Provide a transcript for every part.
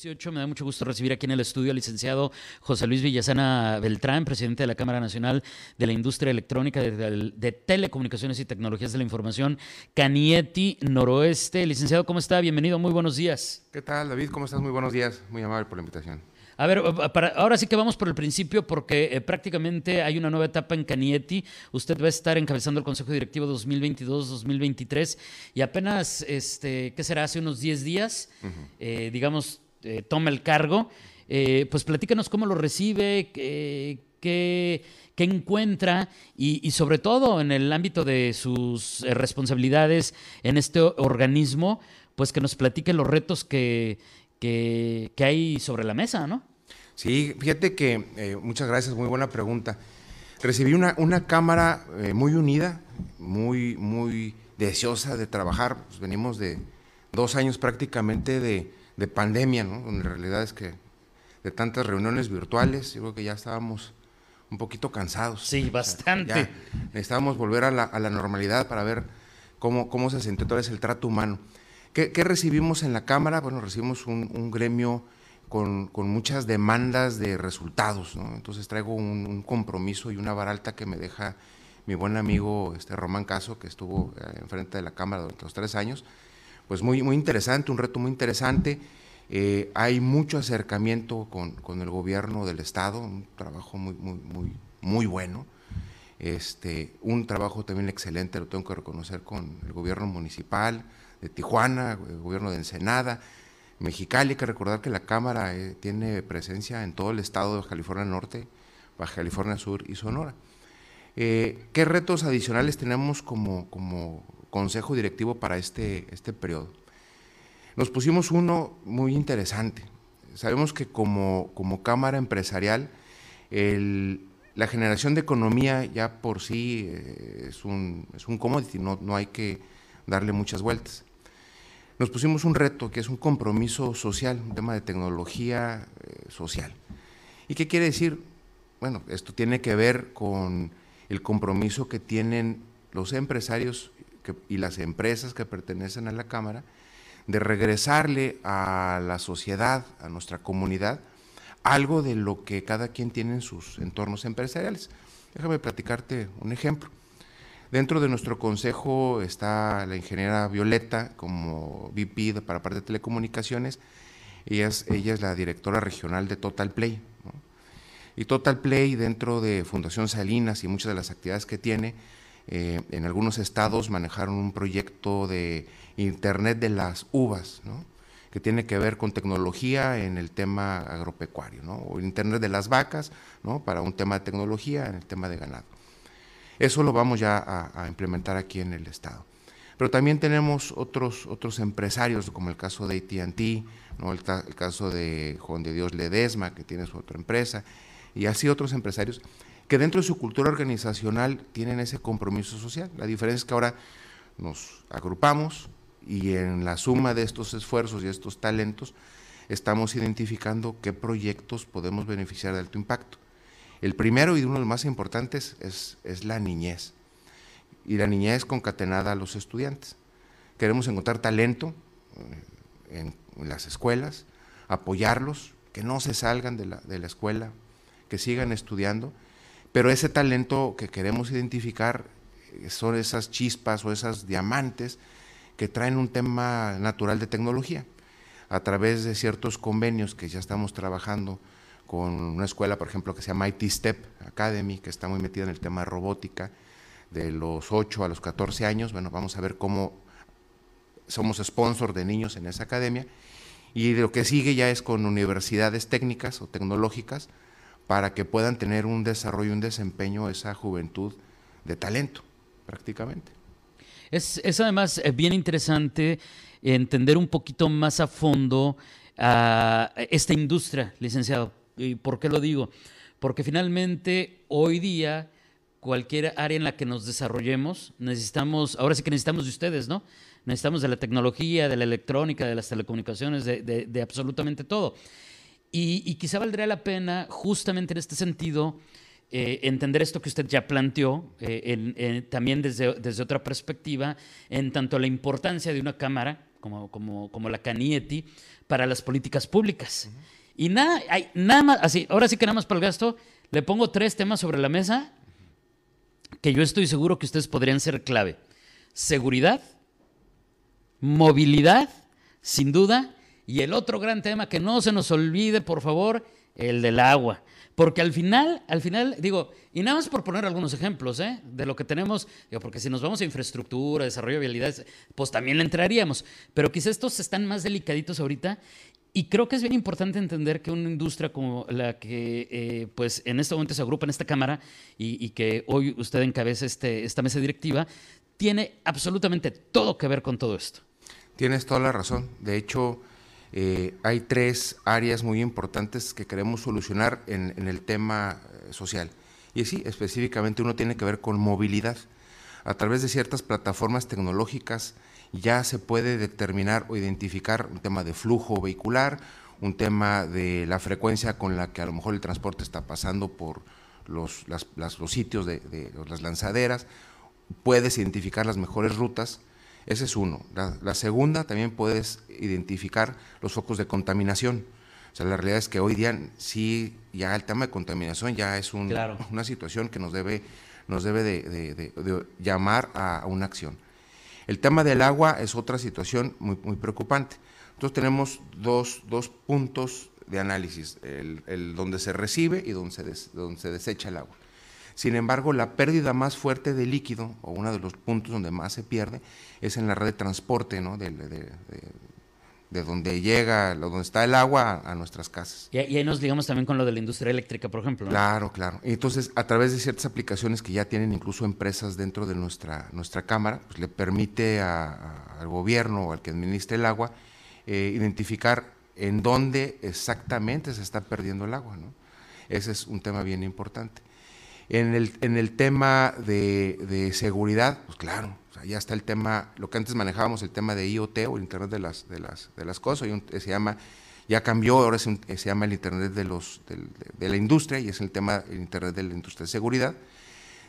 18, me da mucho gusto recibir aquí en el estudio al licenciado José Luis Villasana Beltrán, presidente de la Cámara Nacional de la Industria Electrónica de, de, Telecomunicaciones y Tecnologías de la Información, Canieti Noroeste. Licenciado, ¿cómo está? Bienvenido, muy buenos días. ¿Qué tal, David? ¿Cómo estás? Muy buenos días. Muy amable por la invitación. A ver, ahora sí que vamos por el principio porque eh, prácticamente hay una nueva etapa en Canieti. Usted va a estar encabezando el Consejo Directivo 2022-2023 y apenas, este, ¿qué será? Hace unos 10 días, eh, digamos, eh, toma el cargo. pues platícanos cómo lo recibe, qué, qué encuentra y, sobre todo en el ámbito de sus responsabilidades en este organismo, pues que nos platique los retos que, que, hay sobre la mesa, ¿no? Sí, fíjate que, eh, muchas gracias, muy buena pregunta. Recibí una, una cámara eh, muy unida, muy, muy deseosa de trabajar. Pues venimos de dos años prácticamente de, de pandemia, ¿no? Donde la realidad es que de tantas reuniones virtuales, yo creo que ya estábamos un poquito cansados. Sí, bastante. necesitábamos volver a la, a la, normalidad para ver cómo, cómo se sintió todo el trato humano. ¿Qué, ¿Qué, recibimos en la Cámara? Bueno, recibimos un, un gremio con, muchas demandas de resultados. Entonces traigo un, compromiso y una vara alta que me deja mi buen amigo este Román Caso, que estuvo eh, enfrente de la Cámara durante los tres años. Pues muy, muy interesante, un reto muy interesante. Eh, hay mucho acercamiento con, el gobierno del Estado, un trabajo muy, muy, muy, muy bueno. Este, un trabajo también excelente, lo tengo que reconocer, con el gobierno municipal de Tijuana, el gobierno de Ensenada, Mexicali, hay que recordar que la Cámara eh, tiene presencia en todo el estado de California Norte, Baja California Sur y Sonora. Eh, ¿Qué retos adicionales tenemos como, como consejo directivo para este, este periodo? Nos pusimos uno muy interesante. Sabemos que como, como Cámara Empresarial, la generación de economía ya por sí eh, es, un, es un commodity, no, no hay que darle muchas vueltas nos pusimos un reto que es un compromiso social, un tema de tecnología eh, social. ¿Y qué quiere decir? Bueno, esto tiene que ver con el compromiso que tienen los empresarios y las empresas que pertenecen a la Cámara de regresarle a la sociedad, a nuestra comunidad, algo de lo que cada quien tiene en sus entornos empresariales. Déjame platicarte un ejemplo. Dentro de nuestro consejo está la ingeniera Violeta como VP para parte de telecomunicaciones. Ella es, ella es la directora regional de Total Play. Y Total Play, dentro de Fundación Salinas y muchas de las actividades que tiene, eh, en algunos estados manejaron un proyecto de Internet de las uvas, que tiene que ver con tecnología en el tema agropecuario, o Internet de las vacas, ¿no? para un tema de tecnología en el tema de ganado. Eso lo vamos ya a, implementar aquí en el Estado. Pero también tenemos otros, otros empresarios, como el caso de ATT, ¿no? el, caso de Juan de Dios Ledesma, que tiene su otra empresa, y así otros empresarios, que dentro de su cultura organizacional tienen ese compromiso social. La diferencia es que ahora nos agrupamos y en la suma de estos esfuerzos y estos talentos estamos identificando qué proyectos podemos beneficiar de alto impacto. El primero y uno de los más importantes es, es la niñez. Y la niñez concatenada a los estudiantes. Queremos encontrar talento eh, en, las escuelas, apoyarlos, que no se salgan de la, de la escuela, que sigan estudiando, pero ese talento que queremos identificar eh, son esas chispas o esas diamantes que traen un tema natural de tecnología. A través de ciertos convenios que ya estamos trabajando con una escuela, por ejemplo, que se llama IT Step Academy, que está muy metida en el tema de robótica, de los 8 a los 14 años. Bueno, vamos a ver cómo somos sponsor de niños en esa academia. Y lo que sigue ya es con universidades técnicas o tecnológicas para que puedan tener un desarrollo, y un desempeño esa juventud de talento, prácticamente. Es, es además eh, bien interesante entender un poquito más a fondo a esta industria, licenciado, ¿Y por qué lo digo? Porque finalmente hoy día cualquier área en la que nos desarrollemos, necesitamos, ahora sí que necesitamos de ustedes, ¿no? Necesitamos de la tecnología, de la electrónica, de las telecomunicaciones, de, absolutamente todo. Y, quizá valdría la pena, justamente en este sentido, eh, entender esto que usted ya planteó, eh, también desde, desde, otra perspectiva, en tanto la importancia de una Cámara como, como, como la Canieti para las políticas públicas. Y nada, hay, nada más, así, ahora sí que nada más para el gasto, le pongo tres temas sobre la mesa que yo estoy seguro que ustedes podrían ser clave. Seguridad, movilidad, sin duda, y el otro gran tema que no se nos olvide, por favor, el del agua. Porque al final, al final, digo, y nada más por poner algunos ejemplos ¿eh? de lo que tenemos, digo, porque si nos vamos a infraestructura, desarrollo de vialidades, pues también le entraríamos. Pero quizá estos están más delicaditos ahorita y creo que es bien importante entender que una industria como la que eh, pues en este momento se agrupa en esta Cámara y, que hoy usted encabeza este, esta mesa directiva, tiene absolutamente todo que ver con todo esto. Tienes toda la razón. De hecho, eh, hay tres áreas muy importantes que queremos solucionar en, el tema eh, social. Y sí, específicamente uno tiene que ver con movilidad. A través de ciertas plataformas tecnológicas, ya se puede determinar o identificar un tema de flujo vehicular, un tema de la frecuencia con la que a lo mejor el transporte está pasando por los, los sitios de, las lanzaderas, puedes identificar las mejores rutas, ese es uno. La, segunda, también puedes identificar los focos de contaminación. O sea, la realidad es que hoy día sí, ya el tema de contaminación ya es una situación que nos debe, nos debe de llamar a una acción. El tema del agua es otra situación muy, muy preocupante. Entonces tenemos dos, puntos de análisis, el, donde se recibe y donde se, donde se desecha el agua. Sin embargo, la pérdida más fuerte de líquido, o uno de los puntos donde más se pierde, es en la red de transporte, ¿no? de, de donde llega, donde está el agua a, nuestras casas. Y, ahí nos digamos también con lo de la industria eléctrica, por ejemplo. Claro, claro. Entonces, a través de ciertas aplicaciones que ya tienen incluso empresas dentro de nuestra, nuestra Cámara, pues le permite al gobierno o al que administre el agua eh, identificar en dónde exactamente se está perdiendo el agua. ¿no? Ese es un tema bien importante. En el, en el tema de, de seguridad, pues claro, ya está el tema, lo que antes manejábamos, el tema de IoT o el Internet de las, de las, de las cosas, y se llama, ya cambió, ahora se, llama el Internet de, los, de, la industria y es el tema, el Internet de la industria de seguridad.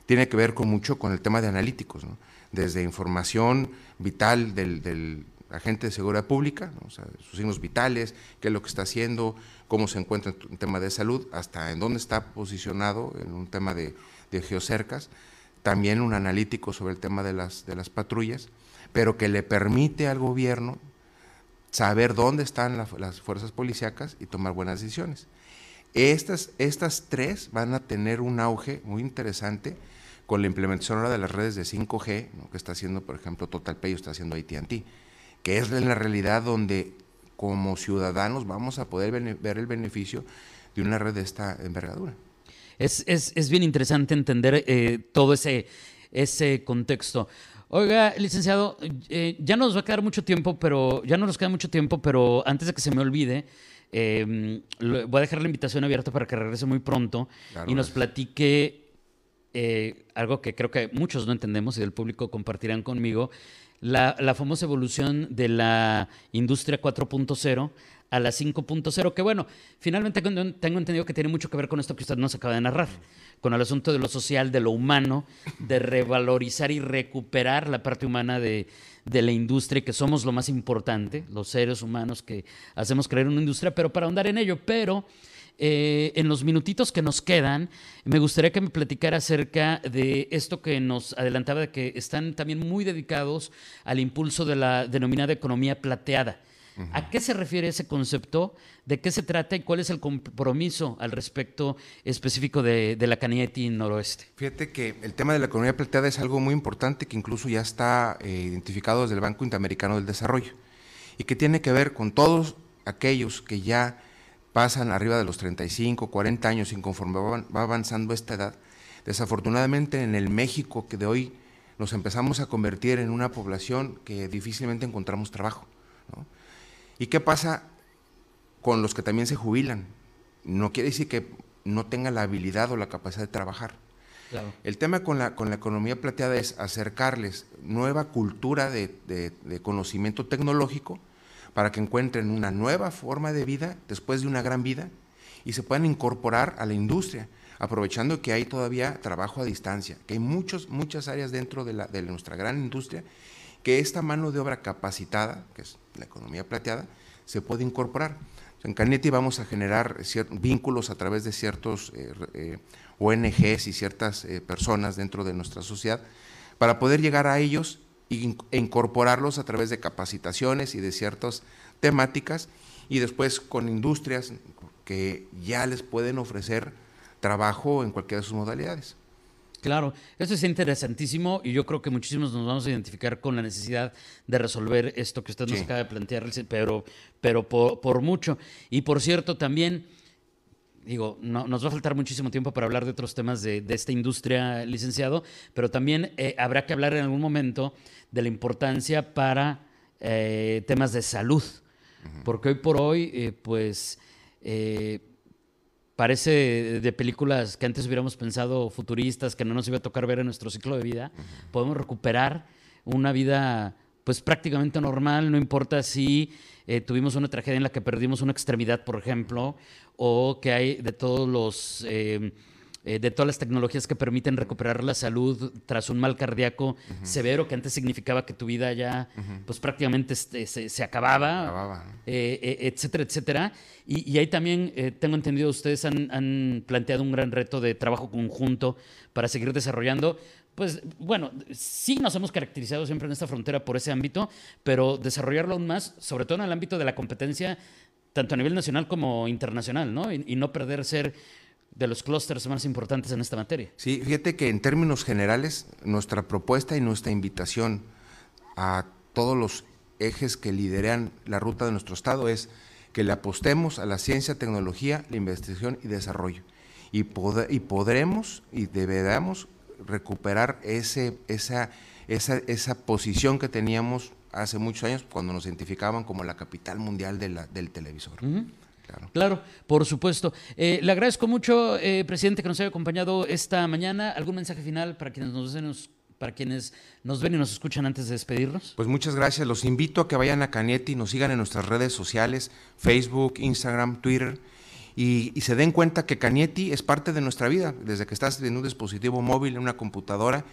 Tiene que ver con mucho con el tema de analíticos, desde información vital del, agente de seguridad pública, sus signos vitales, qué es lo que está haciendo, cómo se encuentra en tema de salud, hasta en dónde está posicionado en un tema de, de geocercas. También un analítico sobre el tema de las, de las patrullas, pero que le permite al gobierno saber dónde están las fuerzas policíacas y tomar buenas decisiones. Estas, estas tres van a tener un auge muy interesante con la implementación ahora de las redes de 5G, que está haciendo, por ejemplo, TotalPay o está haciendo AT&T, que es la realidad donde como ciudadanos vamos a poder ver el beneficio de una red de esta envergadura. Es, bien interesante entender eh, todo ese, ese contexto. Oiga, licenciado, eh, ya no nos va a quedar mucho tiempo, pero ya no nos queda mucho tiempo, pero antes de que se me olvide, em, voy a dejar la invitación abierta para que regrese muy pronto y nos platique eh, algo que creo que muchos no entendemos y del público compartirán conmigo, la, famosa evolución de la industria 4.0 a la 5.0, que bueno, finalmente tengo entendido que tiene mucho que ver con esto que usted nos acaba de narrar, con el asunto de lo social, de lo humano, de revalorizar y recuperar la parte humana de, la industria, que somos lo más importante, los seres humanos que hacemos creer una industria, pero para ahondar en ello, pero... Eh, en los minutitos que nos quedan, me gustaría que me platicara acerca de esto que nos adelantaba, de que están también muy dedicados al impulso de la denominada economía plateada. ¿A qué se refiere ese concepto? ¿De qué se trata y cuál es el compromiso al respecto específico de, la Cañete Noroeste? Fíjate que el tema de la economía plateada es algo muy importante que incluso ya está eh, identificado desde el Banco Interamericano del Desarrollo y que tiene que ver con todos aquellos que ya pasan arriba de los 35, 40 años y conforme va avanzando esta edad, desafortunadamente en el México que de hoy nos empezamos a convertir en una población que difícilmente encontramos trabajo. ¿no? ¿Y qué pasa con los que también se jubilan? No quiere decir que no tengan la habilidad o la capacidad de trabajar. El tema con la, con la economía plateada es acercarles nueva cultura de, conocimiento tecnológico para que encuentren una nueva forma de vida después de una gran vida y se puedan incorporar a la industria, aprovechando que hay todavía trabajo a distancia, que hay muchos, muchas áreas dentro de, la, de nuestra gran industria, que esta mano de obra capacitada, que es la economía plateada, se puede incorporar. En Canetti vamos a generar vínculos a través de ciertos eh, eh, ONGs y ciertas eh, personas dentro de nuestra sociedad para poder llegar a ellos e incorporarlos a través de capacitaciones y de ciertas temáticas y después con industrias que ya les pueden ofrecer trabajo en cualquiera de sus modalidades. Claro, eso es interesantísimo y yo creo que muchísimos nos vamos a identificar con la necesidad de resolver esto que usted nos acaba de plantear, pero, pero por, mucho. Y por cierto, también, digo, no, nos va a faltar muchísimo tiempo para hablar de otros temas de, esta industria, licenciado, pero también eh, habrá que hablar en algún momento de la importancia para eh, temas de salud, porque hoy por hoy, eh, pues parece de películas que antes hubiéramos pensado futuristas, que no nos iba a tocar ver en nuestro ciclo de vida, podemos recuperar una vida pues prácticamente normal, no importa si eh, tuvimos una tragedia en la que perdimos una extremidad, por ejemplo, o que hay de todos los... Eh, eh, de todas las tecnologías que permiten recuperar la salud tras un mal cardíaco severo que antes significaba que tu vida ya pues prácticamente este, se, acababa, eh, etcétera, etcétera. Y, ahí también tengo entendido ustedes han, planteado un gran reto de trabajo conjunto para seguir desarrollando. Pues bueno, sí nos hemos caracterizado siempre en esta frontera por ese ámbito, pero desarrollarlo aún más, sobre todo en el ámbito de la competencia, tanto a nivel nacional como internacional, ¿no? Y, no perder ser de los clústeres más importantes en esta materia. Sí, fíjate que en términos generales, nuestra propuesta y nuestra invitación a todos los ejes que lideran la ruta de nuestro Estado es que le apostemos a la ciencia, tecnología, la investigación y desarrollo. Y, y podremos y deberemos recuperar ese, esa, esa, esa, posición que teníamos hace muchos años cuando nos identificaban como la capital mundial de la, del televisor. Claro. por supuesto. Eh, le agradezco mucho, eh, presidente, que nos haya acompañado esta mañana. ¿Algún mensaje final para quienes nos ven, para quienes nos ven y nos escuchan antes de despedirnos? Pues muchas gracias. Los invito a que vayan a Canetti y nos sigan en nuestras redes sociales, Facebook, Instagram, Twitter. Y, se den cuenta que Canietti es parte de nuestra vida, desde que estás en un dispositivo móvil, en una computadora,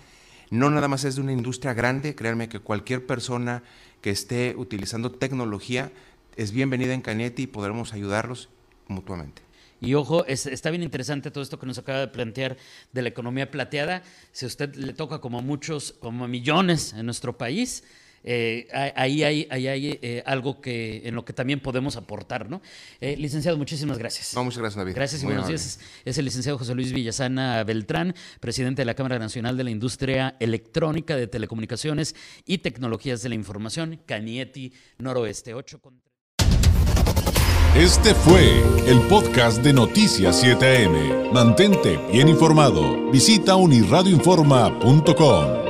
no nada más es de una industria grande, créanme que cualquier persona que esté utilizando tecnología es bienvenida en Canetti y podremos ayudarlos mutuamente. Y ojo, está bien interesante todo esto que nos acaba de plantear de la economía plateada. Si a usted le toca como a muchos, como a millones en nuestro país, eh, ahí hay, hay eh, algo que, en lo que también podemos aportar, ¿no? Eh, licenciado, muchísimas gracias. muchas gracias, David. Gracias y buenos días. Es el licenciado José Luis Villasana Beltrán, presidente de la Cámara Nacional de la Industria Electrónica de Telecomunicaciones y Tecnologías de la Información, Canieti Noroeste 8. Este fue el podcast de Noticias 7am. Mantente bien informado. Visita unirradioinforma.com.